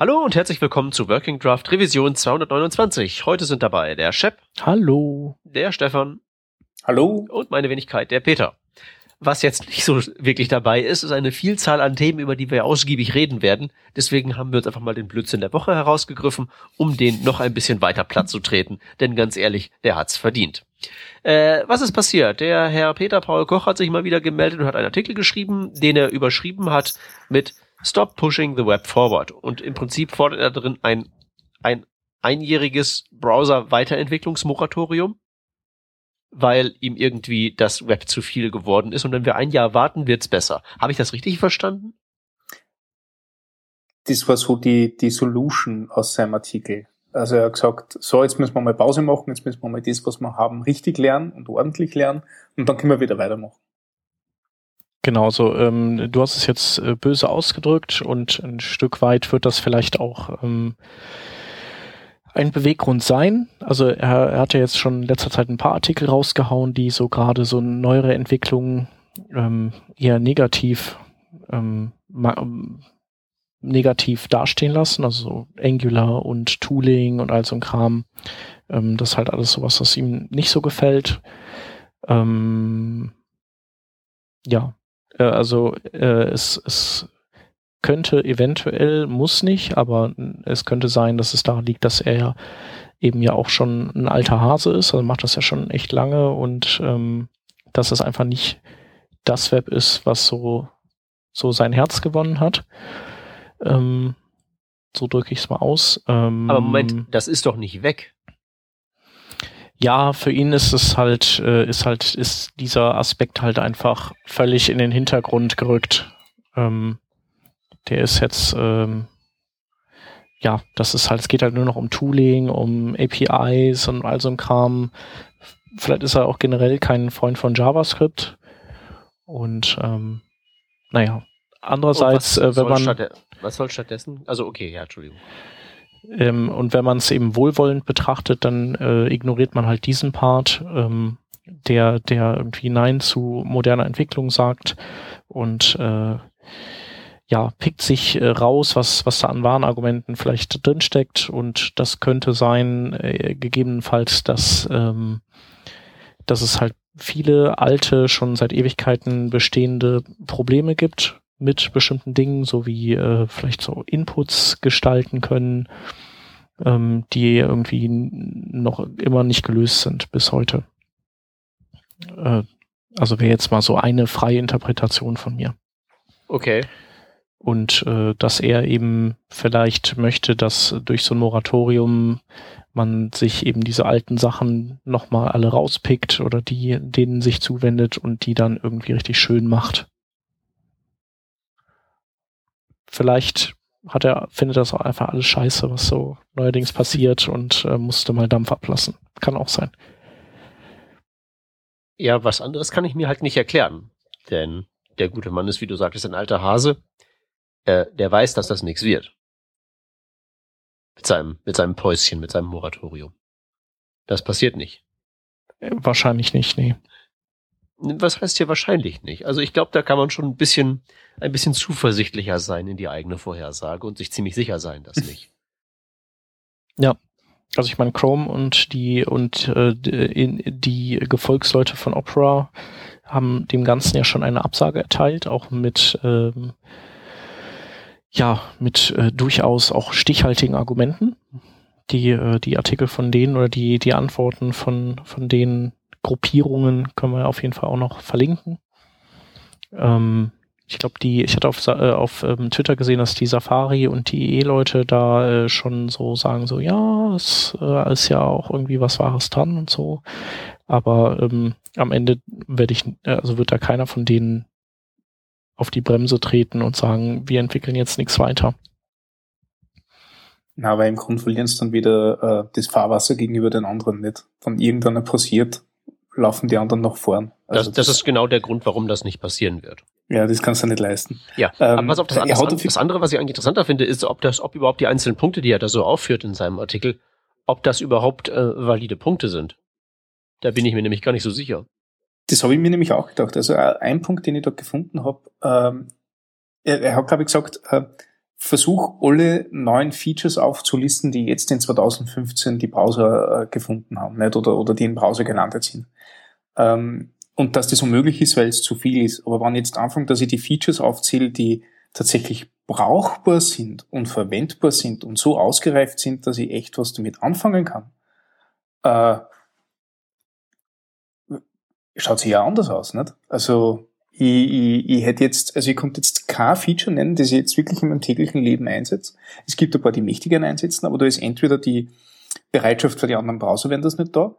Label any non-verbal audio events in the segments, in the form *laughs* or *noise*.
Hallo und herzlich willkommen zu Working Draft Revision 229. Heute sind dabei der Shep. Hallo. Der Stefan. Hallo. Und meine Wenigkeit, der Peter. Was jetzt nicht so wirklich dabei ist, ist eine Vielzahl an Themen, über die wir ausgiebig reden werden. Deswegen haben wir uns einfach mal den Blödsinn der Woche herausgegriffen, um den noch ein bisschen weiter platt zu treten. Denn ganz ehrlich, der hat's verdient. Äh, was ist passiert? Der Herr Peter Paul Koch hat sich mal wieder gemeldet und hat einen Artikel geschrieben, den er überschrieben hat mit Stop Pushing the Web Forward. Und im Prinzip fordert er darin ein, ein einjähriges Browser-Weiterentwicklungsmoratorium weil ihm irgendwie das Web zu viel geworden ist und wenn wir ein Jahr warten, wird's besser. Habe ich das richtig verstanden? Das war so die, die Solution aus seinem Artikel. Also er hat gesagt, so, jetzt müssen wir mal Pause machen, jetzt müssen wir mal das, was wir haben, richtig lernen und ordentlich lernen und dann können wir wieder weitermachen. Genau, so ähm, du hast es jetzt äh, böse ausgedrückt und ein Stück weit wird das vielleicht auch ähm, ein Beweggrund sein. Also er, er hatte jetzt schon in letzter Zeit ein paar Artikel rausgehauen, die so gerade so neuere Entwicklungen ähm, eher negativ ähm, negativ dastehen lassen, also so Angular und Tooling und all so ein Kram. Ähm, das ist halt alles sowas, was ihm nicht so gefällt. Ähm, ja, äh, also äh, es, es könnte eventuell, muss nicht, aber es könnte sein, dass es daran liegt, dass er ja eben ja auch schon ein alter Hase ist, also macht das ja schon echt lange und ähm, dass es einfach nicht das Web ist, was so, so sein Herz gewonnen hat. Ähm, so drücke ich es mal aus. Ähm, aber Moment, das ist doch nicht weg. Ja, für ihn ist es halt, äh, ist halt, ist dieser Aspekt halt einfach völlig in den Hintergrund gerückt. Ähm, der ist jetzt, ähm, ja, das ist halt, es geht halt nur noch um Tooling, um APIs und all so ein Kram. Vielleicht ist er auch generell kein Freund von JavaScript. Und ähm, naja, andererseits, äh, wenn man. was soll stattdessen? Also okay, ja, Entschuldigung. Ähm, und wenn man es eben wohlwollend betrachtet, dann äh, ignoriert man halt diesen Part, ähm, der, der irgendwie Nein zu moderner Entwicklung sagt und äh, ja, pickt sich äh, raus, was, was da an Warnargumenten vielleicht drinsteckt. Und das könnte sein, äh, gegebenenfalls, dass, ähm, dass es halt viele alte, schon seit Ewigkeiten bestehende Probleme gibt mit bestimmten Dingen, so wie äh, vielleicht so Inputs gestalten können, ähm, die irgendwie noch immer nicht gelöst sind bis heute. Äh, also wäre jetzt mal so eine freie Interpretation von mir. Okay und äh, dass er eben vielleicht möchte, dass durch so ein Moratorium man sich eben diese alten Sachen nochmal alle rauspickt oder die denen sich zuwendet und die dann irgendwie richtig schön macht. Vielleicht hat er, findet das auch einfach alles scheiße, was so neuerdings passiert und äh, musste mal Dampf ablassen. Kann auch sein. Ja, was anderes kann ich mir halt nicht erklären. Denn der gute Mann ist, wie du sagtest, ein alter Hase äh, der weiß, dass das nichts wird. Mit seinem, mit seinem Päuschen, mit seinem Moratorium. Das passiert nicht. Äh, wahrscheinlich nicht, nee. Was heißt hier wahrscheinlich nicht? Also ich glaube, da kann man schon ein bisschen, ein bisschen zuversichtlicher sein in die eigene Vorhersage und sich ziemlich sicher sein, dass nicht. *laughs* Ja, also ich meine, Chrome und die und äh, die, die Gefolgsleute von Opera haben dem Ganzen ja schon eine Absage erteilt, auch mit ähm, ja, mit äh, durchaus auch stichhaltigen Argumenten. Die, äh, die Artikel von denen oder die, die Antworten von, von den Gruppierungen können wir auf jeden Fall auch noch verlinken. Ähm, ich glaube, die, ich hatte auf, äh, auf ähm, Twitter gesehen, dass die Safari und die E-Leute da äh, schon so sagen, so, ja, es äh, ist ja auch irgendwie was Wahres dran und so. Aber ähm, am Ende werde ich, äh, also wird da keiner von denen auf die Bremse treten und sagen, wir entwickeln jetzt nichts weiter. Na, weil im Grunde verlieren es dann wieder äh, das Fahrwasser gegenüber den anderen nicht. Wenn irgendwann passiert, laufen die anderen noch vorn. Also das, das, das, ist genau der Grund, warum das nicht passieren wird. Ja, das kannst du nicht leisten. Ja, ähm, aber was auf das, andere, das andere, was ich eigentlich interessanter finde, ist, ob das, ob überhaupt die einzelnen Punkte, die er da so aufführt in seinem Artikel, ob das überhaupt äh, valide Punkte sind. Da bin ich mir nämlich gar nicht so sicher. Das habe ich mir nämlich auch gedacht. Also äh, ein Punkt, den ich dort gefunden habe, ähm, er, er hat, glaube ich, gesagt, äh, versuch alle neuen Features aufzulisten, die jetzt in 2015 die Browser äh, gefunden haben, nicht? Oder, oder die im Browser gelandet sind. Ähm, und dass das unmöglich ist, weil es zu viel ist. Aber wenn jetzt anfangen, dass ich die Features aufzähle, die tatsächlich brauchbar sind und verwendbar sind und so ausgereift sind, dass ich echt was damit anfangen kann, äh, schaut sich ja anders aus, nicht? Also ich, ich, ich hätte jetzt, also ich konnte jetzt kein Feature nennen, das ich jetzt wirklich in meinem täglichen Leben einsetze. Es gibt ein paar, die mächtigen einsetzen, aber da ist entweder die Bereitschaft für die anderen Browser, wenn das nicht da,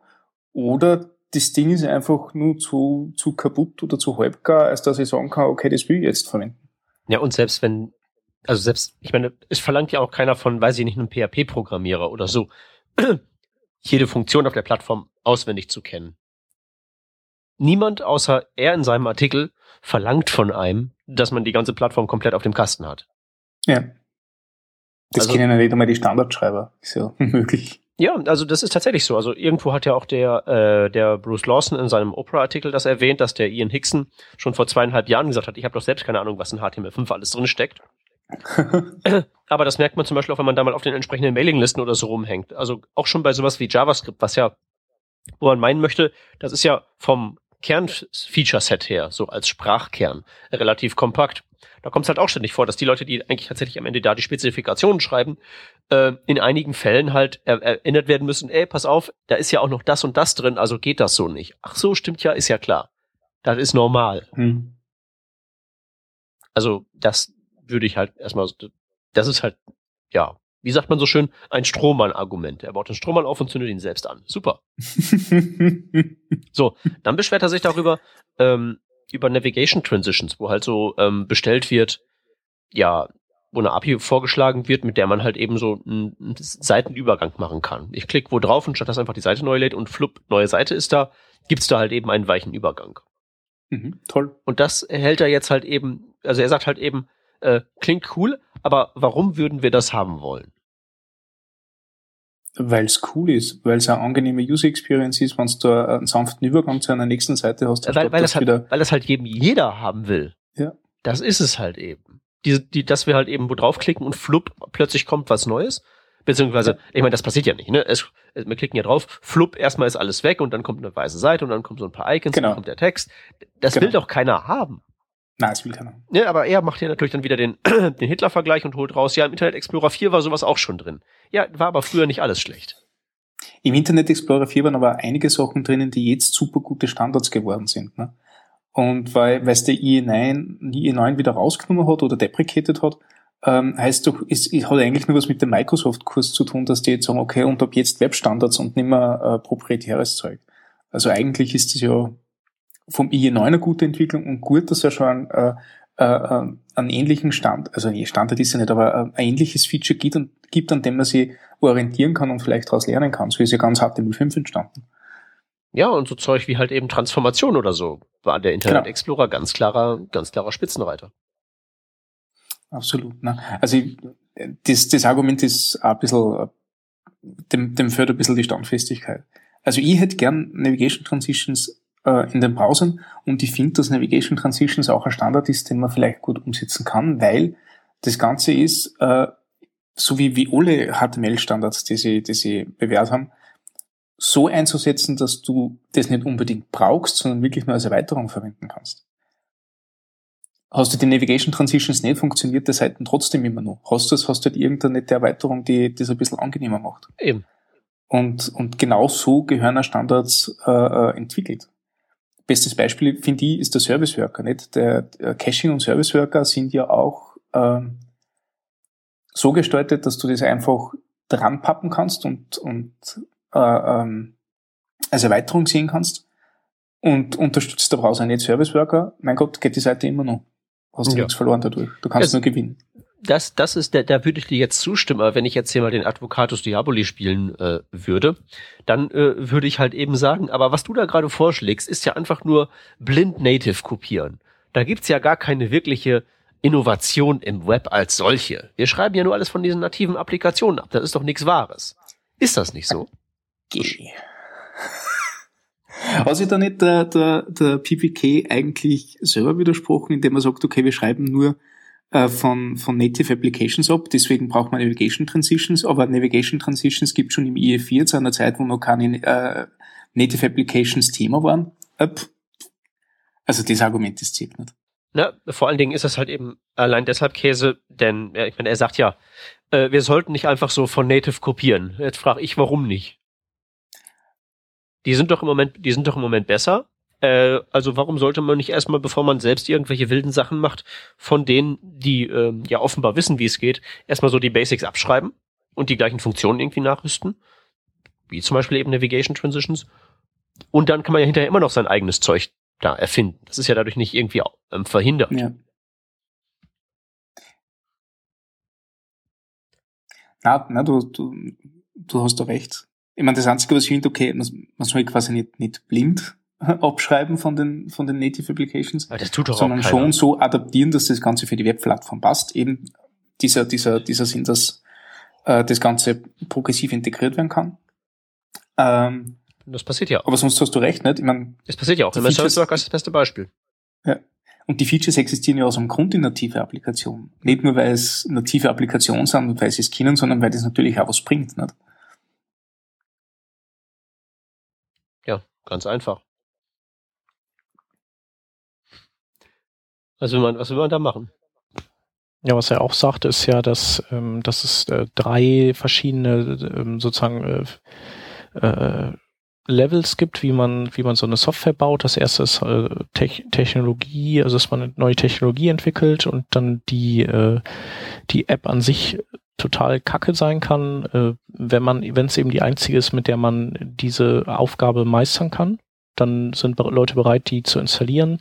oder das Ding ist einfach nur zu, zu kaputt oder zu halbgar, als dass ich sagen kann, okay, das will ich jetzt verwenden. Ja, und selbst wenn, also selbst, ich meine, es verlangt ja auch keiner von, weiß ich nicht, einem PHP-Programmierer oder so, *clears throat* jede Funktion auf der Plattform auswendig zu kennen. Niemand außer er in seinem Artikel verlangt von einem, dass man die ganze Plattform komplett auf dem Kasten hat. Ja. Das also, kennen ja nicht einmal die Standardschreiber. Ist ja *laughs* unmöglich. Ja, also das ist tatsächlich so. Also irgendwo hat ja auch der, äh, der Bruce Lawson in seinem Oprah-Artikel das erwähnt, dass der Ian Hickson schon vor zweieinhalb Jahren gesagt hat, ich habe doch selbst keine Ahnung, was in HTML5 alles drin steckt. *laughs* Aber das merkt man zum Beispiel auch, wenn man da mal auf den entsprechenden Mailinglisten oder so rumhängt. Also auch schon bei sowas wie JavaScript, was ja, wo man meinen möchte, das ist ja vom Kern-Feature-Set her, so als Sprachkern, relativ kompakt. Da kommt es halt auch ständig vor, dass die Leute, die eigentlich tatsächlich am Ende da die Spezifikationen schreiben, äh, in einigen Fällen halt er erinnert werden müssen, ey, pass auf, da ist ja auch noch das und das drin, also geht das so nicht. Ach so, stimmt ja, ist ja klar. Das ist normal. Hm. Also das würde ich halt erstmal, das ist halt, ja, wie sagt man so schön, ein Strohmann-Argument. Er baut den Strohmann auf und zündet ihn selbst an. Super. *laughs* so, dann beschwert er sich darüber, ähm, über Navigation Transitions, wo halt so ähm, bestellt wird, ja, wo eine API vorgeschlagen wird, mit der man halt eben so einen, einen Seitenübergang machen kann. Ich klicke wo drauf und statt dass einfach die Seite neu lädt und flupp, neue Seite ist da, gibt's da halt eben einen weichen Übergang. Mhm, toll. Und das hält er jetzt halt eben, also er sagt halt eben, äh, klingt cool, aber warum würden wir das haben wollen? Weil es cool ist, weil es eine angenehme User Experience ist, wenn du da einen sanften Übergang zu einer nächsten Seite hast. Weil, weil, das halt, weil das halt jedem jeder haben will. Ja. Das ist es halt eben. Die, die, dass wir halt eben wo draufklicken und flupp, plötzlich kommt was Neues. Beziehungsweise, ich meine, das passiert ja nicht, ne? Es, wir klicken ja drauf, flupp, erstmal ist alles weg und dann kommt eine weiße Seite und dann kommt so ein paar Icons genau. und dann kommt der Text. Das genau. will doch keiner haben. Nein, das will keiner. Ja, aber er macht ja natürlich dann wieder den, *clears throat* den Hitler-Vergleich und holt raus, ja, im Internet Explorer 4 war sowas auch schon drin. Ja, war aber früher nicht alles schlecht. Im Internet Explorer 4 waren aber einige Sachen drinnen, die jetzt super gute Standards geworden sind. Ne? Und weil es der IE9, IE9 wieder rausgenommen hat oder deprecated hat, ähm, heißt doch, es, es hat eigentlich nur was mit dem Microsoft-Kurs zu tun, dass die jetzt sagen, okay, und ab jetzt Webstandards und nicht mehr äh, proprietäres Zeug. Also eigentlich ist es ja vom IE9 eine gute Entwicklung und gut, dass er schon äh, äh, äh, einen ähnlichen Stand, also Standard ist ja nicht, aber äh, ein ähnliches Feature gibt, und, gibt, an dem man sich orientieren kann und vielleicht daraus lernen kann. So ist ja ganz HTML5 entstanden. Ja, und so Zeug wie halt eben Transformation oder so war der Internet genau. Explorer ganz klarer, ganz klarer Spitzenreiter. Absolut. Ne? Also ich, das, das Argument ist ein bisschen, dem, dem fördert ein bisschen die Standfestigkeit. Also ich hätte gern Navigation Transitions äh, in den Browsern und ich finde, dass Navigation Transitions auch ein Standard ist, den man vielleicht gut umsetzen kann, weil das Ganze ist, äh, so wie, wie alle HTML-Standards, die sie, die sie bewährt haben, so einzusetzen, dass du das nicht unbedingt brauchst, sondern wirklich nur als Erweiterung verwenden kannst. Hast du die Navigation Transitions nicht, funktioniert die Seiten trotzdem immer noch. Hast du es, hast du halt irgendeine nette Erweiterung, die das ein bisschen angenehmer macht. Eben. Und, und genau so gehören Standards äh, äh, entwickelt. Bestes Beispiel, finde ich, ist der Service Worker. Nicht? Der, der Caching und Service Worker sind ja auch ähm, so gestaltet, dass du das einfach dran pappen kannst und, und äh, ähm, als Erweiterung sehen kannst. Und unterstützt der Browser nicht Service Worker, mein Gott, geht die Seite immer noch. Hast du ja. nichts verloren dadurch. Du kannst es, nur gewinnen. Das, das ist der, da würde ich dir jetzt zustimmen, aber wenn ich jetzt hier mal den Advocatus Diaboli spielen äh, würde, dann äh, würde ich halt eben sagen, aber was du da gerade vorschlägst, ist ja einfach nur blind native kopieren. Da gibt's ja gar keine wirkliche Innovation im Web als solche. Wir schreiben ja nur alles von diesen nativen Applikationen ab. Das ist doch nichts Wahres. Ist das nicht so? Geh. Hat sich da nicht der, der, der PPK eigentlich selber widersprochen, indem er sagt, okay, wir schreiben nur äh, von, von Native Applications ab, deswegen braucht man Navigation Transitions, aber Navigation Transitions gibt schon im IE4 zu einer Zeit, wo noch keine äh, Native Applications Thema waren. Also das Argument ist zählt nicht. Na, vor allen Dingen ist es halt eben allein deshalb Käse, denn ja, ich meine, er sagt ja, äh, wir sollten nicht einfach so von Native kopieren. Jetzt frage ich, warum nicht? Die sind doch im Moment, die sind doch im Moment besser. Äh, also warum sollte man nicht erstmal, bevor man selbst irgendwelche wilden Sachen macht, von denen, die äh, ja offenbar wissen, wie es geht, erstmal so die Basics abschreiben und die gleichen Funktionen irgendwie nachrüsten? Wie zum Beispiel eben Navigation Transitions. Und dann kann man ja hinterher immer noch sein eigenes Zeug da erfinden. Das ist ja dadurch nicht irgendwie ähm, verhindert. Ja. Na, na du, du, du hast da recht. Ich meine, das Einzige, was ich finde, okay, man, man soll quasi nicht, nicht blind *laughs* abschreiben von den, von den Native Applications, Aber das tut doch sondern schon so adaptieren, dass das Ganze für die Webplattform passt. Eben dieser, dieser, dieser Sinn, dass äh, das Ganze progressiv integriert werden kann. Ähm, das passiert ja auch. Aber sonst hast du recht, nicht? Ich meine, das passiert ja auch. Im Service Worker ist das beste Beispiel. Ja. Und die Features existieren ja aus einem Grund in native Applikationen. Nicht nur, weil es native Applikationen sind und weil sie es kennen, sondern weil das natürlich auch was bringt, nicht? Ja, ganz einfach. Was will man, was will man da machen? Ja, was er auch sagt, ist ja, dass, ähm, dass es äh, drei verschiedene ähm, sozusagen äh, äh, Levels gibt, wie man, wie man so eine Software baut. Das erste ist äh, Te Technologie, also dass man eine neue Technologie entwickelt und dann die, äh, die App an sich total kacke sein kann, äh, wenn man, wenn es eben die einzige ist, mit der man diese Aufgabe meistern kann dann sind Leute bereit, die zu installieren.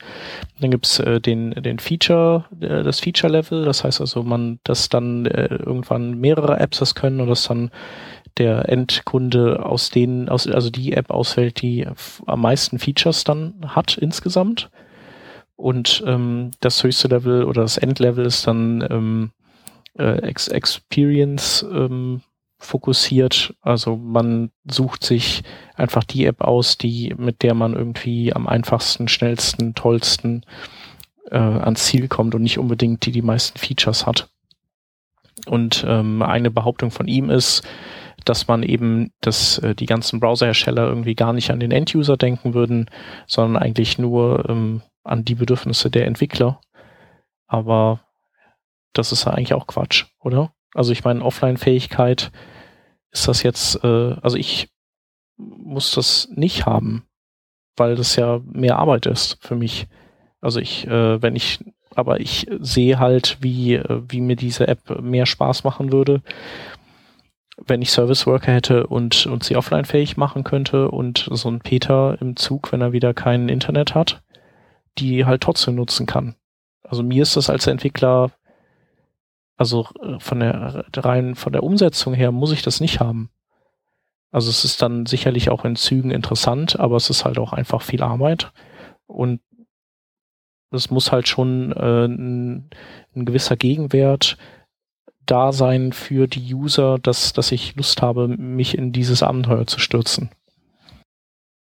Dann gibt's äh, den, den Feature, äh, das Feature-Level, das heißt also, man, dass dann äh, irgendwann mehrere Apps das können und dass dann der Endkunde aus denen, aus, also die App auswählt, die am meisten Features dann hat insgesamt. Und ähm, das höchste Level oder das Endlevel ist dann ähm, äh, Experience ähm, fokussiert. Also man sucht sich einfach die App aus, die mit der man irgendwie am einfachsten, schnellsten, tollsten äh, ans Ziel kommt und nicht unbedingt die die meisten Features hat. Und ähm, eine Behauptung von ihm ist, dass man eben, dass äh, die ganzen Browserhersteller irgendwie gar nicht an den Enduser denken würden, sondern eigentlich nur ähm, an die Bedürfnisse der Entwickler. Aber das ist ja eigentlich auch Quatsch, oder? Also ich meine, Offline-Fähigkeit ist das jetzt, äh, also ich muss das nicht haben, weil das ja mehr Arbeit ist für mich. Also ich, äh, wenn ich, aber ich sehe halt, wie, äh, wie mir diese App mehr Spaß machen würde, wenn ich Service Worker hätte und, und sie offline fähig machen könnte und so ein Peter im Zug, wenn er wieder kein Internet hat, die halt trotzdem nutzen kann. Also mir ist das als Entwickler also äh, von der rein von der Umsetzung her muss ich das nicht haben. Also es ist dann sicherlich auch in Zügen interessant, aber es ist halt auch einfach viel Arbeit und es muss halt schon äh, ein, ein gewisser Gegenwert da sein für die User, dass, dass ich Lust habe, mich in dieses Abenteuer zu stürzen.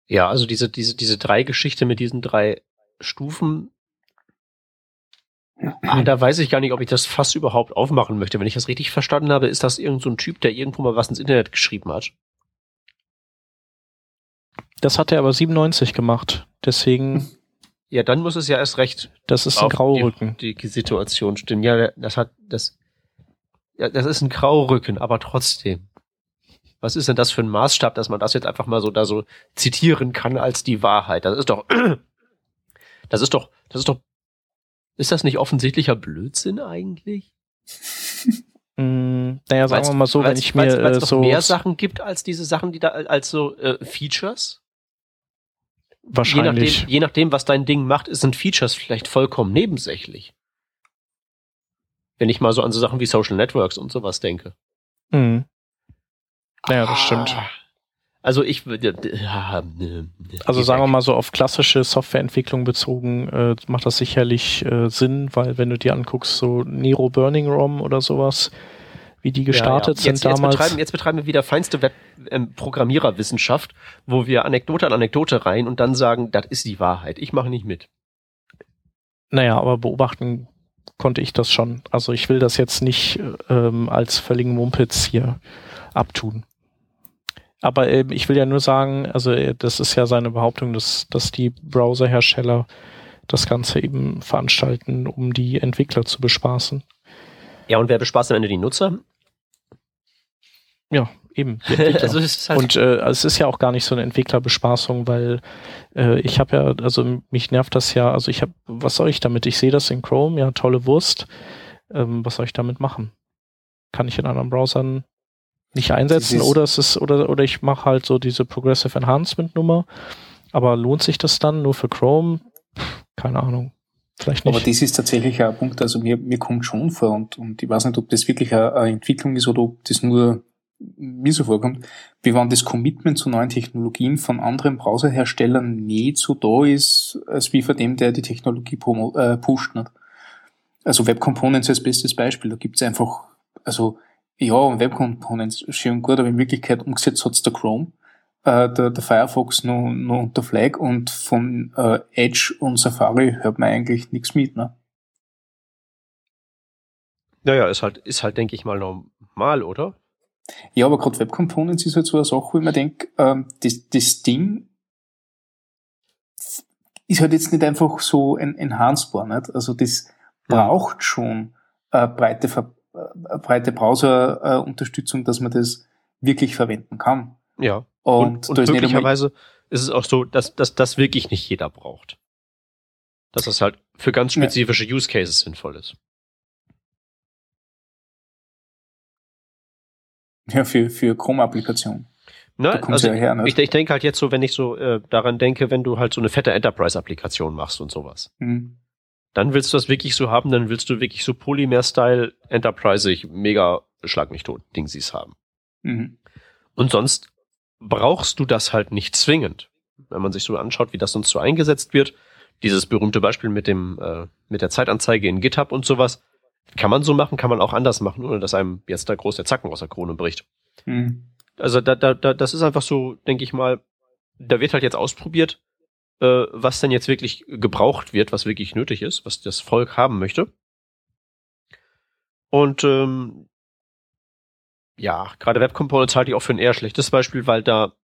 Ja, also diese, diese, diese drei Geschichte mit diesen drei Stufen Ah, da weiß ich gar nicht, ob ich das fast überhaupt aufmachen möchte. Wenn ich das richtig verstanden habe, ist das irgend so ein Typ, der irgendwo mal was ins Internet geschrieben hat. Das hat er aber 97 gemacht. Deswegen. Ja, dann muss es ja erst recht. Das ist ein Graurücken. Die, die Situation stimmt. Ja, das hat, das, ja, das ist ein Graurücken, aber trotzdem. Was ist denn das für ein Maßstab, dass man das jetzt einfach mal so da so zitieren kann als die Wahrheit? Das ist doch, *clears throat* das ist doch, das ist doch ist das nicht offensichtlicher Blödsinn eigentlich? *laughs* mm, naja, sagen wir mal so, wenn ich mir weil's, weil's äh, so mehr Sachen gibt als diese Sachen, die da als so äh, Features. Wahrscheinlich. Je nachdem, je nachdem, was dein Ding macht, sind Features vielleicht vollkommen nebensächlich. Wenn ich mal so an so Sachen wie Social Networks und sowas denke. Mhm. Naja, das ah. stimmt. Also ich würde. Ne, also sagen wir mal so auf klassische Softwareentwicklung bezogen äh, macht das sicherlich äh, Sinn, weil wenn du dir anguckst, so Nero Burning ROM oder sowas, wie die gestartet ja, ja. Jetzt, sind damals. Jetzt betreiben, jetzt betreiben wir wieder feinste Web ähm, Programmiererwissenschaft, wo wir Anekdote an Anekdote rein und dann sagen, das ist die Wahrheit. Ich mache nicht mit. Naja, aber beobachten konnte ich das schon. Also ich will das jetzt nicht ähm, als völligen Mumpitz hier abtun. Aber äh, ich will ja nur sagen, also äh, das ist ja seine Behauptung, dass, dass die Browserhersteller das Ganze eben veranstalten, um die Entwickler zu bespaßen. Ja, und wer bespaßt am Ende die Nutzer? Ja, eben. *laughs* also es ist halt und äh, es ist ja auch gar nicht so eine Entwicklerbespaßung, weil äh, ich habe ja, also mich nervt das ja, also ich habe, was soll ich damit? Ich sehe das in Chrome, ja, tolle Wurst. Ähm, was soll ich damit machen? Kann ich in anderen Browsern nicht einsetzen oder es ist, oder, oder ich mache halt so diese Progressive Enhancement Nummer. Aber lohnt sich das dann nur für Chrome? Keine Ahnung. Vielleicht nicht. Aber das ist tatsächlich ein Punkt, also mir, mir kommt schon vor und, und ich weiß nicht, ob das wirklich eine, eine Entwicklung ist oder ob das nur mir so vorkommt, wie wenn das Commitment zu neuen Technologien von anderen Browserherstellern nicht so da ist, als wie von dem, der die Technologie promo, äh, pusht. Nicht? Also Web Components als bestes Beispiel, da gibt's einfach, also ja, Web Components schön gut, aber in Wirklichkeit umgesetzt hat's der Chrome, äh, der, der Firefox noch, noch unter Flag und von äh, Edge und Safari hört man eigentlich nichts mit. Ne? Naja, ist halt, ist halt, denke ich mal, normal, oder? Ja, aber gerade Web Components ist halt so eine Sache, wo ich mir denke, ähm, das, das Ding ist halt jetzt nicht einfach so ein enhancedbar, nicht? Also das braucht schon äh, breite, äh, breite Browser-Unterstützung, dass man das wirklich verwenden kann. Ja. Und, und, und möglicherweise ist es auch so, dass, dass das wirklich nicht jeder braucht. Dass das halt für ganz spezifische ja. Use Cases sinnvoll ist. Ja, für, für Chrome-Applikationen. Ne? Also ja her, ne? ich, ich denke halt jetzt so, wenn ich so äh, daran denke, wenn du halt so eine fette Enterprise-Applikation machst und sowas. Mhm. Dann willst du das wirklich so haben, dann willst du wirklich so Polymer-Style Enterprise mega schlag mich tot Dingsies haben. Mhm. Und sonst brauchst du das halt nicht zwingend. Wenn man sich so anschaut, wie das sonst so eingesetzt wird, dieses berühmte Beispiel mit dem äh, mit der Zeitanzeige in GitHub und sowas, kann man so machen, kann man auch anders machen, ohne dass einem jetzt da groß der Zacken aus der Krone bricht. Mhm. Also da, da, da, das ist einfach so, denke ich mal, da wird halt jetzt ausprobiert, äh, was denn jetzt wirklich gebraucht wird, was wirklich nötig ist, was das Volk haben möchte. Und ähm, ja, gerade Web Components halte ich auch für ein eher schlechtes Beispiel, weil da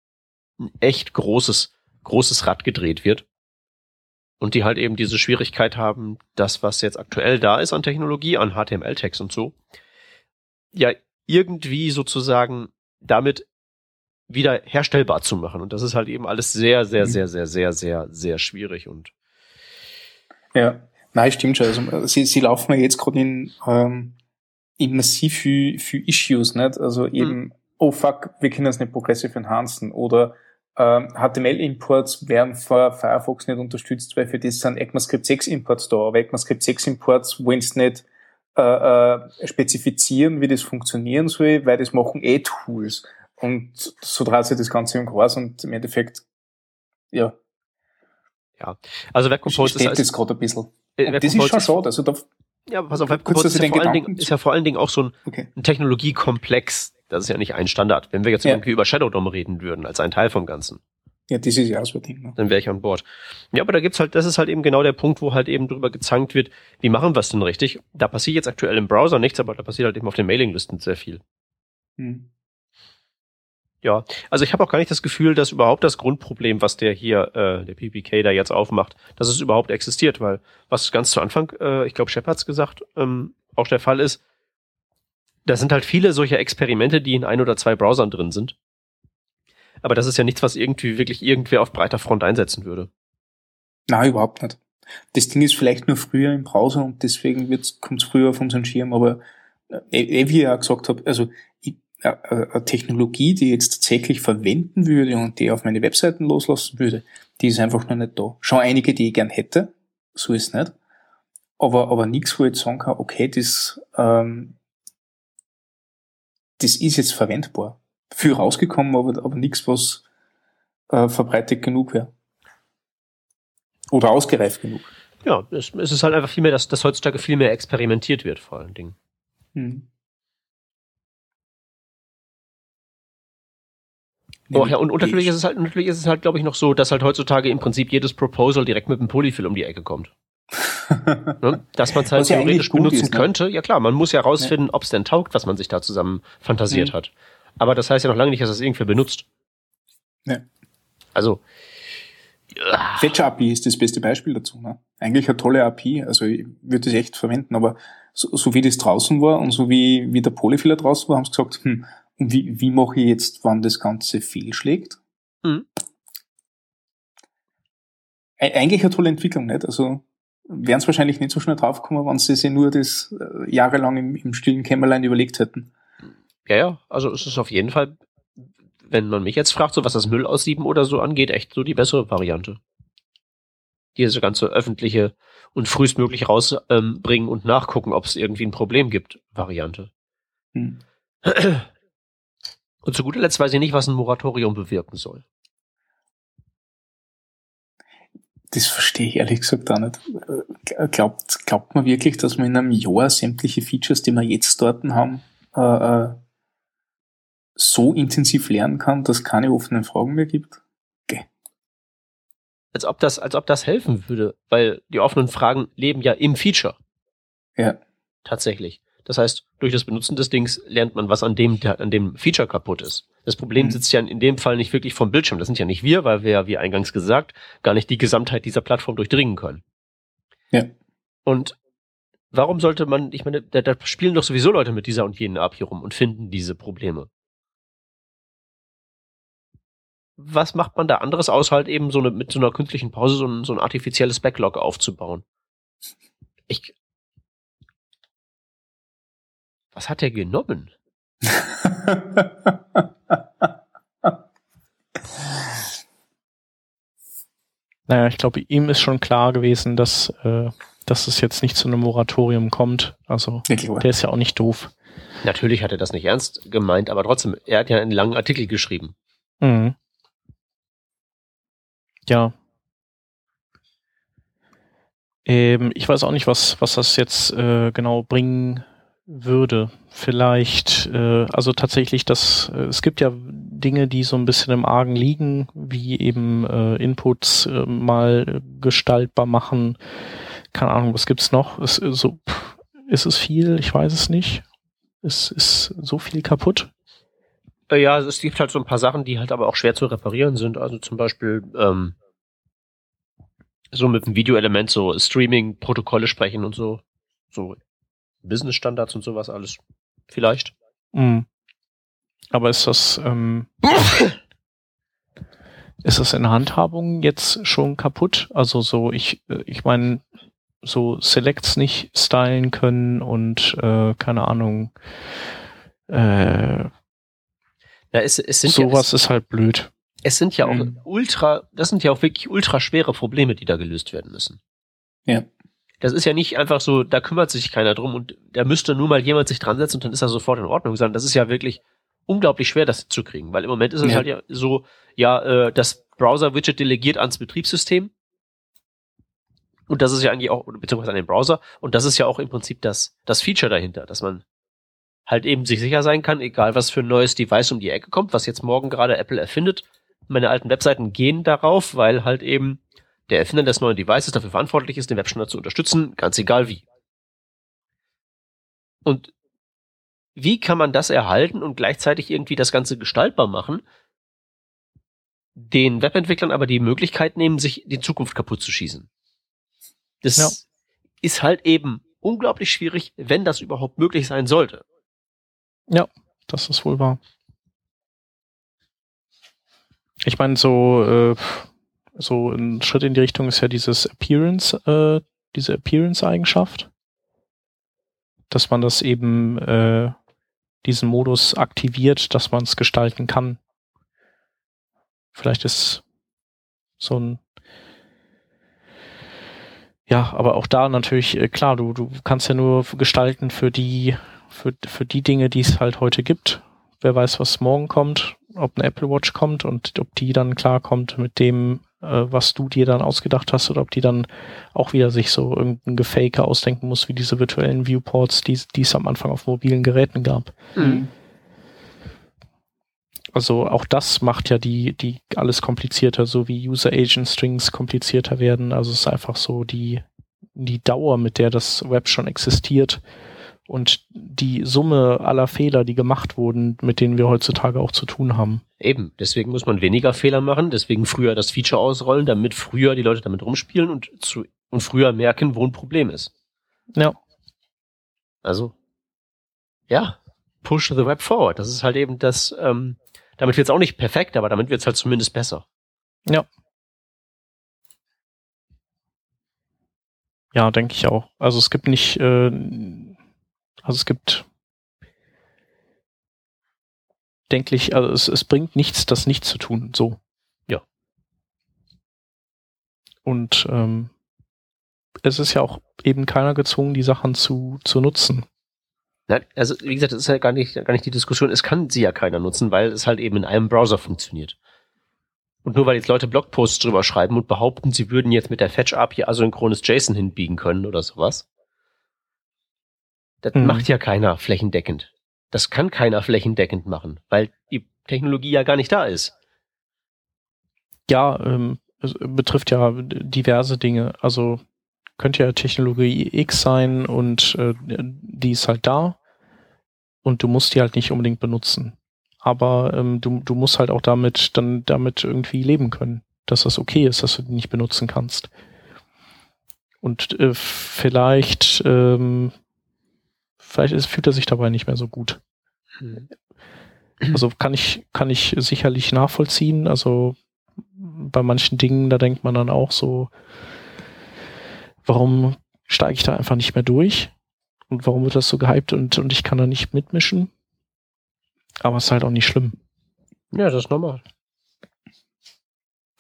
ein echt großes, großes Rad gedreht wird. Und die halt eben diese Schwierigkeit haben, das, was jetzt aktuell da ist an Technologie, an HTML-Text und so, ja, irgendwie sozusagen damit wieder herstellbar zu machen. Und das ist halt eben alles sehr, sehr, mhm. sehr, sehr, sehr, sehr, sehr schwierig und ja, nein, stimmt schon. Also sie, sie laufen ja jetzt gerade in, ähm, in massiv viel, viel Issues, nicht? Also eben, mhm. oh fuck, wir können das nicht progressive enhancen oder ähm, HTML-Imports werden vor Firefox nicht unterstützt, weil für das sind ECMAScript 6 Imports da. Aber ECMAScript 6 Imports wollen es nicht äh, äh, spezifizieren, wie das funktionieren soll, weil das machen eh Tools. Und so dreht sich das Ganze im Kreis und im Endeffekt, ja. Ja, also Web Components steht ist, das gerade ein bisschen. Äh, das ist schon schade. Also da, ja, pass auf, Web Components ist, ja vor allen Dingen, ist ja vor allen Dingen auch so ein, okay. ein Technologiekomplex, das ist ja nicht ein Standard. Wenn wir jetzt ja. irgendwie über Shadow DOM reden würden, als ein Teil vom Ganzen. Ja, das ist ja auch so ein Ding. Ne? Dann wäre ich an Bord. Ja, aber da gibt's halt, das ist halt eben genau der Punkt, wo halt eben drüber gezankt wird, wie machen wir es denn richtig? Da passiert jetzt aktuell im Browser nichts, aber da passiert halt eben auf den Mailinglisten sehr viel. Hm. Ja, also ich habe auch gar nicht das Gefühl, dass überhaupt das Grundproblem, was der hier, äh, der PPK da jetzt aufmacht, dass es überhaupt existiert, weil was ganz zu Anfang, äh, ich glaube, Shepard's gesagt, ähm, auch der Fall ist, da sind halt viele solcher Experimente, die in ein oder zwei Browsern drin sind. Aber das ist ja nichts, was irgendwie wirklich irgendwer auf breiter Front einsetzen würde. Nein, überhaupt nicht. Das Ding ist vielleicht nur früher im Browser und deswegen kommt es früher auf unseren Schirm, aber äh, eh, wie ich ja gesagt habe, also ich, Technologie, die ich jetzt tatsächlich verwenden würde und die auf meine Webseiten loslassen würde, die ist einfach noch nicht da. Schon einige, die ich gern hätte, so ist es nicht. Aber, aber nichts, wo ich jetzt sagen kann, okay, das ähm, das ist jetzt verwendbar. Viel rausgekommen, aber, aber nichts, was äh, verbreitet genug wäre. Oder ausgereift genug. Ja, es, es ist halt einfach viel mehr, dass, dass heutzutage viel mehr experimentiert wird, vor allen Dingen. Hm. Oh, ja, und, und natürlich ist es halt, natürlich ist es halt, glaube ich, noch so, dass halt heutzutage im Prinzip jedes Proposal direkt mit einem Polyfill um die Ecke kommt. *laughs* ne? Dass man es halt ja theoretisch benutzen ist, ne? könnte. Ja klar, man muss ja rausfinden, ob es denn taugt, was man sich da zusammen fantasiert Mhm. hat. Aber das heißt ja noch lange nicht, dass es irgendwer benutzt. Ja. Also, ja, Fetcher API ist das beste Beispiel dazu. Ne? Eigentlich eine tolle API, also ich würde es echt verwenden, aber so, so wie das draußen war und so wie, wie der Polyfiller draußen war, haben sie gesagt, hm, wie, wie mache ich jetzt, wann das Ganze fehlschlägt? Mhm. E eigentlich eine tolle Entwicklung, nicht? Also wären es wahrscheinlich nicht so schnell draufgekommen, wenn sie sich nur das äh, jahrelang im, im stillen Kämmerlein überlegt hätten. ja, ja, also es ist auf jeden Fall, wenn man mich jetzt fragt, so was das Müll aussieben oder so angeht, echt so die bessere Variante. Diese ganze öffentliche und frühestmöglich rausbringen ähm, und nachgucken, ob es irgendwie ein Problem gibt, Variante. Hm. *clears throat* Und zu guter Letzt weiß ich nicht, was ein Moratorium bewirken soll. Das verstehe ich ehrlich gesagt auch nicht. Äh, Glaubt, glaubt man wirklich, dass wir in einem Jahr sämtliche Features, die wir jetzt dort haben, äh, äh, so intensiv lernen kann, dass es keine offenen Fragen mehr gibt? Als ob das, als ob das helfen würde, weil die offenen Fragen leben ja im Feature. Ja. Tatsächlich. Das heißt, durch das Benutzen des Dings lernt man, was an dem, an dem Feature kaputt ist. Das Problem Mhm. sitzt ja in dem Fall nicht wirklich vom Bildschirm. Das sind ja nicht wir, weil wir ja, wie eingangs gesagt, gar nicht die Gesamtheit dieser Plattform durchdringen können. Ja. Und warum sollte man, ich meine, da, da spielen doch sowieso Leute mit dieser und jenen API rum und finden diese Probleme. Was macht man da anderes, außer halt eben so eine, mit so einer künstlichen Pause so ein, so ein artifizielles Backlog aufzubauen? Ich. Was hat er genommen? Naja, ich glaube, ihm ist schon klar gewesen, dass, äh, dass es jetzt nicht zu einem Moratorium kommt. Also, der ist ja auch nicht doof. Natürlich hat er das nicht ernst gemeint, aber trotzdem, er hat ja einen langen Artikel geschrieben. Mhm. Ja. Ähm, ich weiß auch nicht, was, was das jetzt äh, genau bringen würde. Vielleicht, äh, also tatsächlich, das, äh, es gibt ja Dinge, die so ein bisschen im Argen liegen, wie eben äh, Inputs äh, mal gestaltbar machen. Keine Ahnung, was gibt's noch? Ist, äh, so, pff, ist es viel? Ich weiß es nicht. Ist, ist so viel kaputt? Äh, ja, es gibt halt so ein paar Sachen, die halt aber auch schwer zu reparieren sind. Also zum Beispiel ähm, so mit dem Videoelement so Streaming-Protokolle sprechen und so. So Business-Standards und sowas alles. Vielleicht. Mhm. Aber ist das, ähm, *laughs* ist das in Handhabung jetzt schon kaputt? Also so, ich, äh, ich meine, so Selects nicht stylen können und äh, keine Ahnung, äh, Ja, es, es sind sowas ja, ist halt blöd. es, es sind ja auch Mhm. ultra, das sind ja auch wirklich ultra schwere Probleme, die da gelöst werden müssen. Ja. Das ist ja nicht einfach so, da kümmert sich keiner drum und da müsste nur mal jemand sich dran setzen und dann ist er sofort in Ordnung, sondern das ist ja wirklich unglaublich schwer, das zu kriegen, weil im Moment ist es Ja. halt ja so, ja, äh, das Browser-Widget delegiert ans Betriebssystem. Und das ist ja eigentlich auch, beziehungsweise an den Browser. Und das ist ja auch im Prinzip das, das Feature dahinter, dass man halt eben sich sicher sein kann, egal was für ein neues Device um die Ecke kommt, was jetzt morgen gerade Apple erfindet, meine alten Webseiten gehen darauf, weil halt eben der Erfinder des neuen Devices dafür verantwortlich ist, den Webstandard zu unterstützen, ganz egal wie. Und wie kann man das erhalten und gleichzeitig irgendwie das Ganze gestaltbar machen, den Webentwicklern aber die Möglichkeit nehmen, sich die Zukunft kaputt zu schießen? Das Ja. ist halt eben unglaublich schwierig, wenn das überhaupt möglich sein sollte. Das ist wohl wahr. Ich meine, so, äh, so ein Schritt in die Richtung ist ja dieses Appearance, äh, diese Appearance-Eigenschaft, dass man das eben, äh, diesen Modus aktiviert, dass man es gestalten kann. Vielleicht ist so ein ja, aber auch da natürlich, äh, klar, du, du kannst ja nur gestalten für die, für, für die Dinge, die es halt heute gibt. Wer weiß, was morgen kommt, ob eine Apple Watch kommt und ob die dann klarkommt mit dem, äh, was du dir dann ausgedacht hast oder ob die dann auch wieder sich so irgendein Gefake ausdenken muss, wie diese virtuellen Viewports, die die es am Anfang auf mobilen Geräten gab. Mhm. Also auch das macht ja die, die alles komplizierter, so wie User Agent Strings komplizierter werden. Also es ist einfach so die, die Dauer, mit der das Web schon existiert und die Summe aller Fehler, die gemacht wurden, mit denen wir heutzutage auch zu tun haben. Eben, deswegen muss man weniger Fehler machen, deswegen früher das Feature ausrollen, damit früher die Leute damit rumspielen und, zu, und früher merken, wo ein Problem ist. Ja. Also, ja, push the web forward. Das ist halt eben das, ähm, damit wird's auch nicht perfekt, aber damit wird's halt zumindest besser. Ja. Ja, denke ich auch. Also es gibt nicht, äh, also es gibt, denke ich, also es, es bringt nichts, das nicht zu tun. So. Ja. Und ähm, es ist ja auch eben keiner gezwungen, die Sachen zu, zu nutzen. Na, also wie gesagt, das ist ja gar nicht, gar nicht die Diskussion. Es kann sie ja keiner nutzen, weil es halt eben in einem Browser funktioniert. Und nur weil jetzt Leute Blogposts drüber schreiben und behaupten, sie würden jetzt mit der Fetch-API asynchrones JSON hinbiegen können oder sowas, das Mhm. macht ja keiner flächendeckend. Das kann keiner flächendeckend machen, weil die Technologie ja gar nicht da ist. Ja, ähm, es betrifft ja diverse Dinge. Also könnte ja Technologie X sein und äh, die ist halt da und du musst die halt nicht unbedingt benutzen. Aber ähm, du, du musst halt auch damit dann damit irgendwie leben können, dass das okay ist, dass du die nicht benutzen kannst. Und äh, vielleicht, ähm, vielleicht ist, fühlt er sich dabei nicht mehr so gut. Also kann ich, kann ich sicherlich nachvollziehen. Also bei manchen Dingen, da denkt man dann auch so, warum steige ich da einfach nicht mehr durch? Und warum wird das so gehypt und, und ich kann da nicht mitmischen? Aber es ist halt auch nicht schlimm. Ja, das ist normal.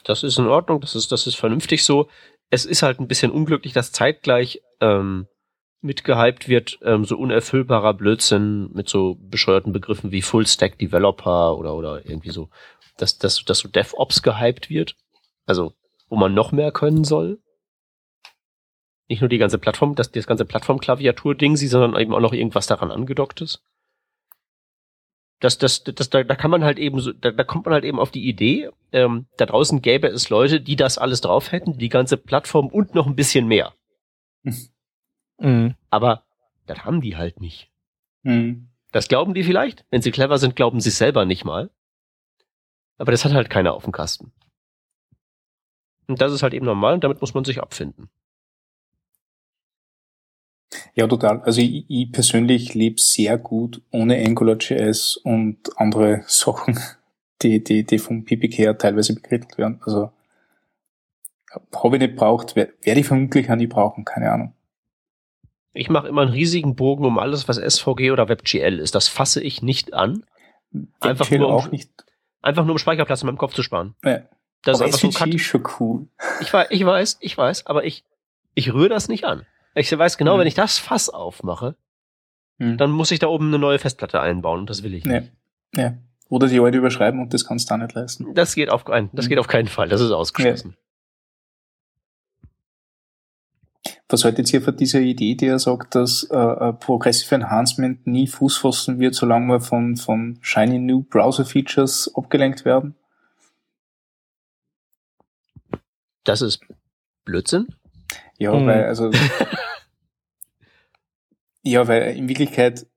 Das ist in Ordnung, das ist, das ist vernünftig so. Es ist halt ein bisschen unglücklich, dass zeitgleich ähm, mitgehypt wird, ähm, so unerfüllbarer Blödsinn mit so bescheuerten Begriffen wie Full Stack Developer oder, oder irgendwie so, dass, dass, dass so DevOps gehypt wird. Also, wo man noch mehr können soll. Nicht nur die ganze Plattform, das, das ganze Plattform-Klaviatur-Ding, sondern eben auch noch irgendwas daran angedockt ist das, das, das, da, da kann man halt eben so, da, da kommt man halt eben auf die Idee, ähm, da draußen gäbe es Leute, die das alles drauf hätten, die ganze Plattform und noch ein bisschen mehr. *laughs* Mhm. Aber das haben die halt nicht. Mhm. Das glauben die vielleicht. Wenn sie clever sind, glauben sie selber nicht mal. Aber das hat halt keiner auf dem Kasten. Und das ist halt eben normal und damit muss man sich abfinden. Ja, total. Also ich, ich persönlich lebe sehr gut ohne AngularJS und andere *laughs* Sachen, die, die, die vom PPK teilweise bekrittelt werden. Also habe ich nicht braucht, werde werd ich vermutlich auch nie brauchen, keine Ahnung. Ich mache immer einen riesigen Bogen um alles, was SVG oder WebGL ist. Das fasse ich nicht an. Einfach nur, um- auch nicht. Einfach nur um Speicherplatz in meinem Kopf zu sparen. Ja. Das Aber ist einfach so ein SVG ist schon cool. Ich weiß, ich weiß, ich weiß, aber ich, ich rühre das nicht an. Ich weiß genau, Mhm. wenn ich das Fass aufmache, Hm. dann muss ich da oben eine neue Festplatte einbauen und das will ich Ja. nicht. ja. Oder die alte überschreiben und das kannst du auch nicht leisten. Das geht auf keinen, das Mhm. geht auf keinen Fall. Das ist ausgeschlossen. Was haltet ihr von dieser Idee, die er sagt, dass äh, äh, Progressive Enhancement nie Fuß fassen wird, solange wir von, von shiny new Browser Features abgelenkt werden? Das ist Blödsinn. Ja, Mhm. weil, also, *laughs* ja, weil in Wirklichkeit,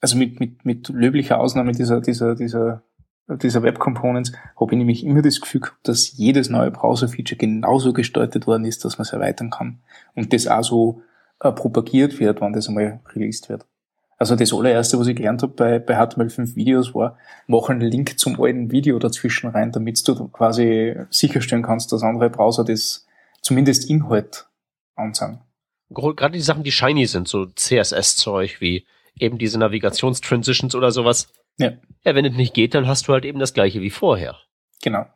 also mit, mit, mit löblicher Ausnahme dieser, dieser, dieser, dieser Web Components, habe ich nämlich immer das Gefühl gehabt, dass jedes neue Browser-Feature genauso gestaltet worden ist, dass man es erweitern kann. Und das auch so äh, propagiert wird, wenn das einmal released wird. Also das allererste, was ich gelernt habe bei, bei HTML5 Videos war, mach einen Link zum alten Video dazwischen rein, damit du quasi sicherstellen kannst, dass andere Browser das zumindest Inhalt anzeigen. Gerade die Sachen, die shiny sind, so CSS-Zeug wie eben diese Navigationstransitions oder sowas. Ja. Ja, wenn es nicht geht, dann hast du halt eben das gleiche wie vorher. Genau.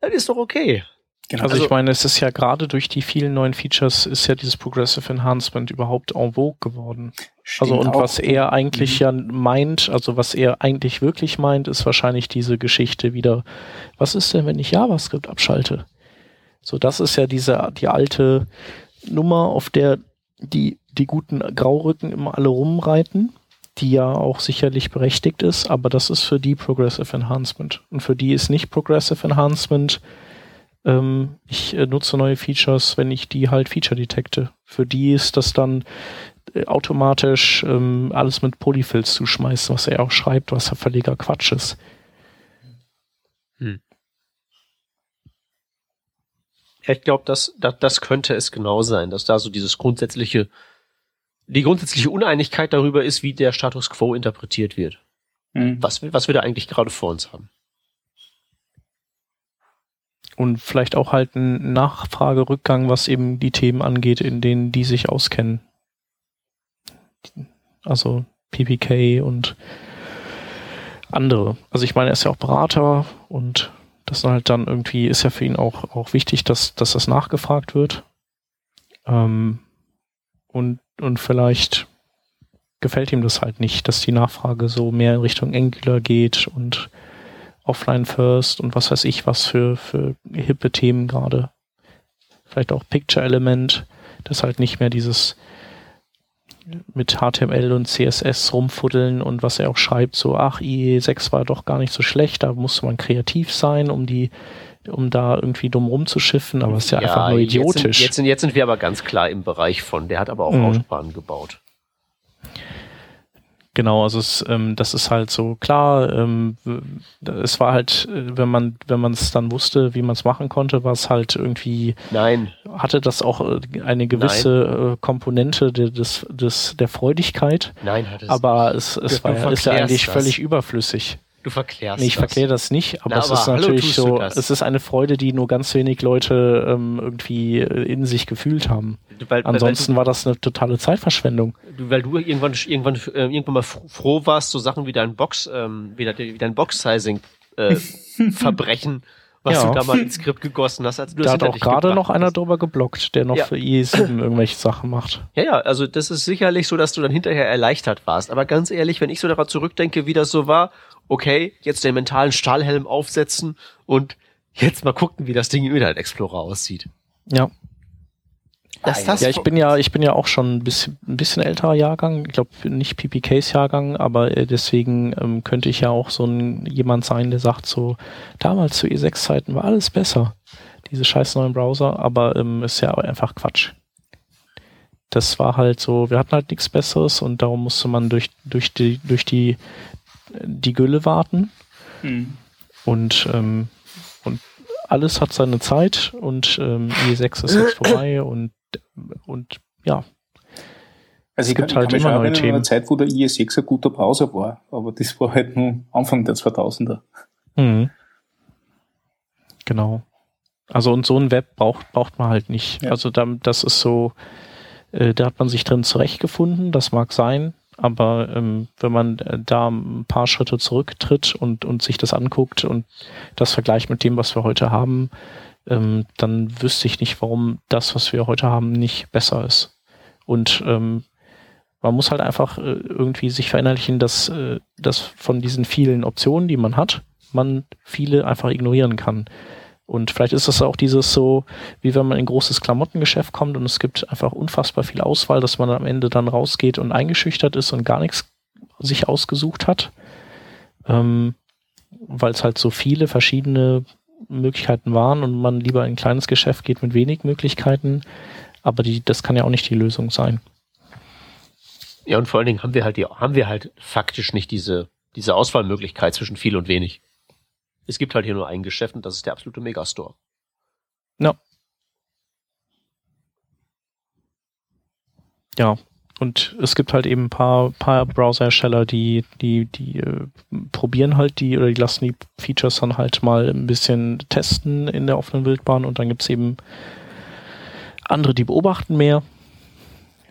Das ist doch okay. genau. Also, Also- ich meine, es ist ja gerade durch die vielen neuen Features ist ja dieses Progressive Enhancement überhaupt en vogue geworden. Stimmt Also und auch. was er eigentlich Mhm. ja meint, also was er eigentlich wirklich meint, ist wahrscheinlich diese Geschichte wieder, was ist denn, wenn ich JavaScript abschalte? So, das ist ja diese, die alte Nummer, auf der die, die guten Graurücken immer alle rumreiten, die ja auch sicherlich berechtigt ist, aber das ist für die Progressive Enhancement. Und für die ist nicht Progressive Enhancement ähm, ich äh, nutze neue Features, wenn ich die halt Feature detekte. Für die ist das dann äh, automatisch ähm, alles mit Polyfills zu schmeißen, was er auch schreibt, was ja völliger Quatsch ist. Hm. ich glaube, das, das, das könnte es genau sein, dass da so dieses grundsätzliche, die grundsätzliche Uneinigkeit darüber ist, wie der Status quo interpretiert wird. Mhm. Was, was wir da eigentlich gerade vor uns haben. Und vielleicht auch halt ein Nachfragerückgang, was eben die Themen angeht, in denen die sich auskennen. Also PPK und andere. Also ich meine, er ist ja auch Berater und das halt dann irgendwie ist ja für ihn auch, auch wichtig, dass, dass das nachgefragt wird. Ähm, und, und vielleicht gefällt ihm das halt nicht, dass die Nachfrage so mehr in Richtung Angular geht und Offline First und was weiß ich, was für, für hippe Themen gerade. Vielleicht auch Picture Element, das halt nicht mehr dieses mit HTML und CSS rumfuddeln und was er auch schreibt, so, ach, IE6 war doch gar nicht so schlecht, da musste man kreativ sein, um die, um da irgendwie dumm rumzuschiffen, aber es ist ja, ja, einfach nur idiotisch. Jetzt sind, jetzt sind, jetzt, sind, wir aber ganz klar im Bereich von, der hat aber auch mhm. Autobahnen gebaut. Genau, also es, ähm, das ist halt so klar. Ähm, es war halt, äh, wenn man wenn man es dann wusste, wie man es machen konnte, war es halt irgendwie. Nein. Hatte das auch äh, eine gewisse äh, Komponente des, des der Freudigkeit. Nein, hat es. Aber es, es war ist ja eigentlich das. völlig überflüssig. Du verklärst nee, ich verkläre das nicht, aber Na, es aber ist natürlich so, es ist eine Freude, die nur ganz wenig Leute ähm, irgendwie äh, in sich gefühlt haben. Weil, Ansonsten weil du, war das eine totale Zeitverschwendung. Du, weil du irgendwann irgendwann äh, irgendwann mal froh warst, so Sachen wie dein Box, ähm, wie, dein, wie dein Box-Sizing äh, *laughs* Verbrechen was ja. du da mal ins Skript gegossen hast. Als du da hat auch gerade noch einer drüber geblockt, der noch ja. für IE7 irgendwelche Sachen macht. Ja, ja, also das ist sicherlich so, dass du dann hinterher erleichtert warst. Aber ganz ehrlich, wenn ich so daran zurückdenke, wie das so war, okay, jetzt den mentalen Stahlhelm aufsetzen und jetzt mal gucken, wie das Ding im Internet Explorer aussieht. Ja. Das, das ja, ich bin ja, ich bin ja auch schon ein bisschen, ein bisschen älterer Jahrgang. Ich glaube nicht PPKs Jahrgang, aber äh, deswegen ähm, könnte ich ja auch so ein jemand sein, der sagt so, damals zu E6-Zeiten war alles besser. Diese scheiß neuen Browser, aber ähm, ist ja einfach Quatsch. Das war halt so, wir hatten halt nichts Besseres und darum musste man durch, durch die, durch die die Gülle warten. Mhm. Und, ähm, und alles hat seine Zeit und ähm, E6 ist jetzt vorbei und, und ja. Also es gibt kann, halt kann immer neue Themen. einer Zeit, wo der IE6 ein guter Browser war, aber das war halt nur Anfang der 2000er. Mhm. Genau. Also und so ein Web braucht, braucht man halt nicht. Ja. Also da, das ist so, äh, da hat man sich drin zurechtgefunden, das mag sein, aber ähm, wenn man äh, da ein paar Schritte zurücktritt und, und sich das anguckt und das vergleicht mit dem, was wir heute haben, ähm, dann wüsste ich nicht, warum das, was wir heute haben, nicht besser ist. Und ähm, man muss halt einfach äh, irgendwie sich verinnerlichen, dass, äh, dass von diesen vielen Optionen, die man hat, man viele einfach ignorieren kann. Und vielleicht ist das auch dieses so, wie wenn man in ein großes Klamottengeschäft kommt und es gibt einfach unfassbar viel Auswahl, dass man am Ende dann rausgeht und eingeschüchtert ist und gar nichts sich ausgesucht hat. Ähm, weil es halt so viele verschiedene Möglichkeiten waren und man lieber in ein kleines Geschäft geht mit wenig Möglichkeiten. Aber die, das kann ja auch nicht die Lösung sein. Ja, und vor allen Dingen haben wir halt die, haben wir halt faktisch nicht diese, diese Auswahlmöglichkeit zwischen viel und wenig. Es gibt halt hier nur ein Geschäft und das ist der absolute Megastore. Ja. Ja, und es gibt halt eben ein paar, paar Browserhersteller, die, die, die äh, probieren halt die oder die lassen die Features dann halt mal ein bisschen testen in der offenen Wildbahn und dann gibt es eben andere, die beobachten mehr.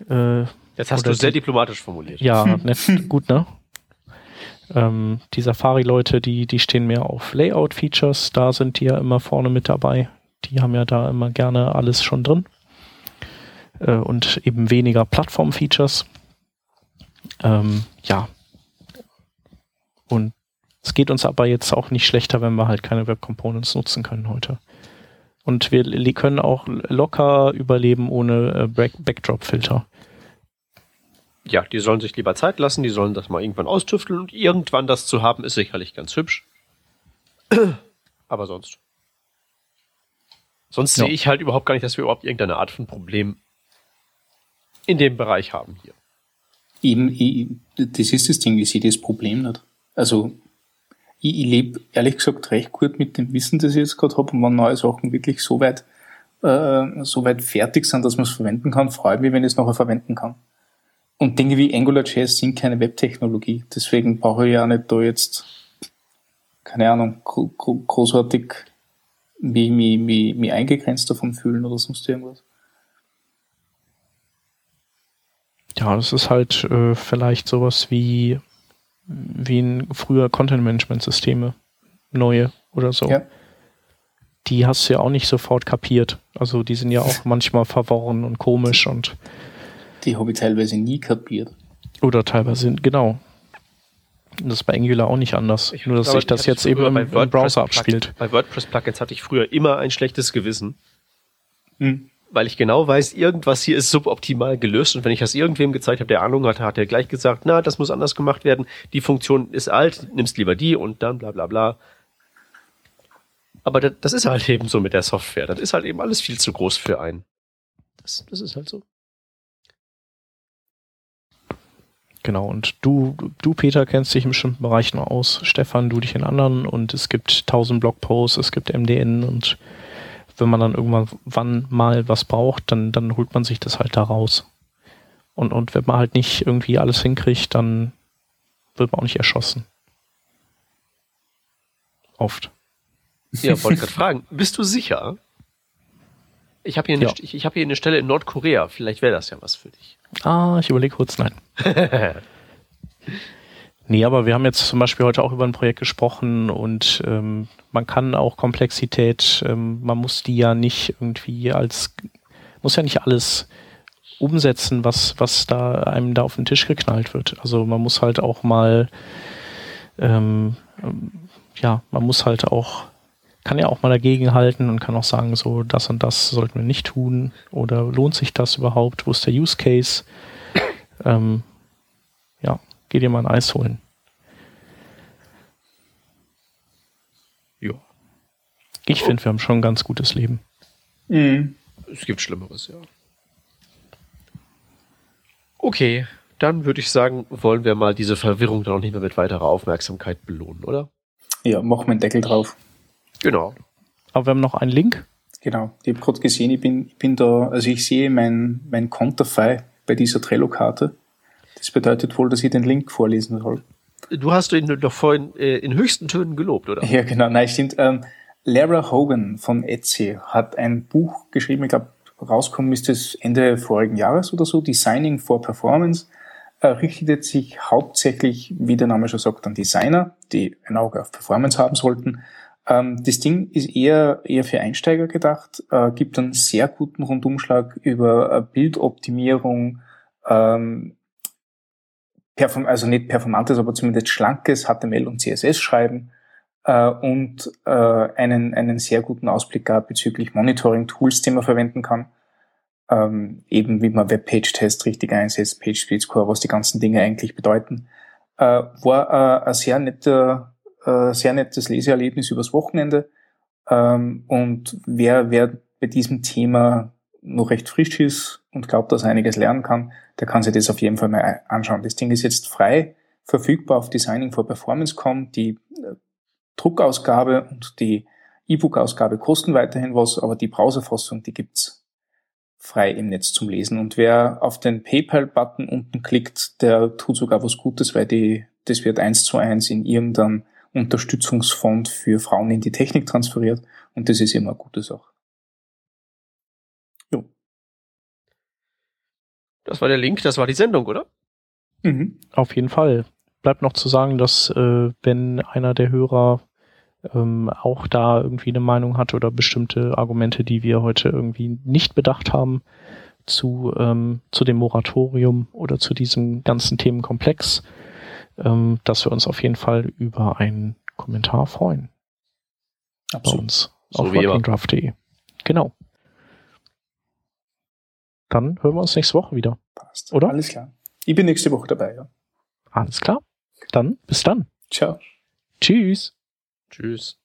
Äh, Jetzt hast du sehr die, diplomatisch formuliert. Ja, *laughs* nett, gut, ne? Ähm, die Safari-Leute, die, die stehen mehr auf Layout-Features, da sind die ja immer vorne mit dabei. Die haben ja da immer gerne alles schon drin. Äh, und eben weniger Plattform-Features. Ähm, ja. Und es geht uns aber jetzt auch nicht schlechter, wenn wir halt keine Web Components nutzen können heute. Und wir können auch locker überleben ohne äh, Backdrop-Filter ja, die sollen sich lieber Zeit lassen, die sollen das mal irgendwann austüfteln und irgendwann das zu haben, ist sicherlich ganz hübsch. *clears throat* Aber sonst. Sonst ja. sehe ich halt überhaupt gar nicht, dass wir überhaupt irgendeine Art von Problem in dem Bereich haben hier. Eben, ich, das ist das Ding, ich sehe das Problem nicht. Also, ich, ich lebe ehrlich gesagt recht gut mit dem Wissen, das ich jetzt gerade habe, und wenn neue Sachen wirklich so weit, äh, so weit fertig sind, dass man es verwenden kann, freue ich mich, wenn ich es nachher verwenden kann. Und Dinge wie AngularJS sind keine Webtechnologie. Deswegen brauche ich ja nicht da jetzt, keine Ahnung, großartig mich, mich, mich, mich eingegrenzt davon fühlen oder sonst irgendwas. Ja, das ist halt äh, vielleicht sowas wie, wie ein früher Content-Management-Systeme, neue oder so. Ja. Die hast du ja auch nicht sofort kapiert. Also die sind ja auch manchmal verworren und komisch und die habe ich teilweise nie kapiert. Oder teilweise, genau. Das ist bei Angular auch nicht anders. Ich Nur, dass sich das jetzt eben im, im Browser abspielt. Bei WordPress-Plugins hatte ich früher immer ein schlechtes Gewissen. Hm. Weil ich genau weiß, irgendwas hier ist suboptimal gelöst und wenn ich das irgendwem gezeigt habe, der Ahnung hatte, hat er gleich gesagt, na, das muss anders gemacht werden, die Funktion ist alt, nimmst lieber die und dann bla bla bla. Aber das, das ist halt eben so mit der Software. Das ist halt eben alles viel zu groß für einen. Das, das ist halt so. Genau, und du, du, Peter, kennst dich in bestimmten Bereichen aus, Stefan, du dich in anderen und es gibt tausend Blogposts, es gibt MDN und wenn man dann irgendwann wann mal was braucht, dann, dann holt man sich das halt da raus. Und, und wenn man halt nicht irgendwie alles hinkriegt, dann wird man auch nicht erschossen. Oft. Ja, wollte gerade fragen, bist du sicher? Ich habe hier, ja. ich, ich hab hier eine Stelle in Nordkorea. Vielleicht wäre das ja was für dich. Ah, ich überlege kurz, nein. *laughs* nee, aber wir haben jetzt zum Beispiel heute auch über ein Projekt gesprochen und ähm, man kann auch Komplexität, ähm, man muss die ja nicht irgendwie als, muss ja nicht alles umsetzen, was, was da einem da auf den Tisch geknallt wird. Also man muss halt auch mal, ähm, ja, man muss halt auch kann ja auch mal dagegen halten und kann auch sagen, so das und das sollten wir nicht tun oder lohnt sich das überhaupt? Wo ist der Use Case? Ähm, ja, geh dir mal ein Eis holen. Ja. Ich finde, wir haben schon ein ganz gutes Leben. Mhm. Es gibt Schlimmeres, ja. Okay, dann würde ich sagen, wollen wir mal diese Verwirrung dann auch nicht mehr mit weiterer Aufmerksamkeit belohnen, oder? Ja, mach mir einen Deckel drauf. Genau. Aber wir haben noch einen Link. Genau. Ich habe gerade gesehen, ich bin, ich bin da, also ich sehe mein, mein Konterfei bei dieser Trello-Karte. Das bedeutet wohl, dass ich den Link vorlesen soll. Du hast ihn doch vorhin äh, in höchsten Tönen gelobt, oder? Ja, genau. Nein, stimmt. Ähm, Lara Hogan von Etsy hat ein Buch geschrieben, ich glaube, rauskommen ist es Ende vorigen Jahres oder so, Designing for Performance. Äh, richtet sich hauptsächlich, wie der Name schon sagt, an Designer, die ein Auge auf Performance haben sollten ähm, das Ding ist eher, eher für Einsteiger gedacht, äh, gibt einen sehr guten Rundumschlag über äh, Bildoptimierung, ähm, perform also nicht performantes, aber zumindest schlankes HTML und CSS schreiben äh, und äh, einen, einen sehr guten Ausblick gab bezüglich Monitoring-Tools, die man verwenden kann. Ähm, eben wie man Webpage-Test richtig einsetzt, Page-Speed-Score, was die ganzen Dinge eigentlich bedeuten. Äh, war äh, ein sehr netter äh, sehr nettes Leseerlebnis übers Wochenende. Ähm, und wer, wer bei diesem Thema noch recht frisch ist und glaubt, dass er einiges lernen kann, der kann sich das auf jeden Fall mal anschauen. Das Ding ist jetzt frei verfügbar auf Designing for Performance.com. Die äh, Druckausgabe und die E-Book-Ausgabe kosten weiterhin was, aber die Browserfassung, die gibt's frei im Netz zum Lesen. Und wer auf den PayPal-Button unten klickt, der tut sogar was Gutes, weil die, das wird eins zu eins in irgendeinem Unterstützungsfonds für Frauen in die Technik transferiert und das ist immer eine gute Sache. Jo. Das war der Link, das war die Sendung, oder? Mhm. Auf jeden Fall. Bleibt noch zu sagen, dass äh, wenn einer der Hörer ähm, auch da irgendwie eine Meinung hat oder bestimmte Argumente, die wir heute irgendwie nicht bedacht haben, zu, ähm, zu dem Moratorium oder zu diesem ganzen Themenkomplex, ähm, dass wir uns auf jeden Fall über einen Kommentar freuen. Absolut. Bei uns so auf workingdraft.de. Genau. Dann hören wir uns nächste Woche wieder. Passt. Oder? Alles klar. Ich bin nächste Woche dabei, ja. Alles klar. Dann bis dann. Ciao. Tschüss. Tschüss.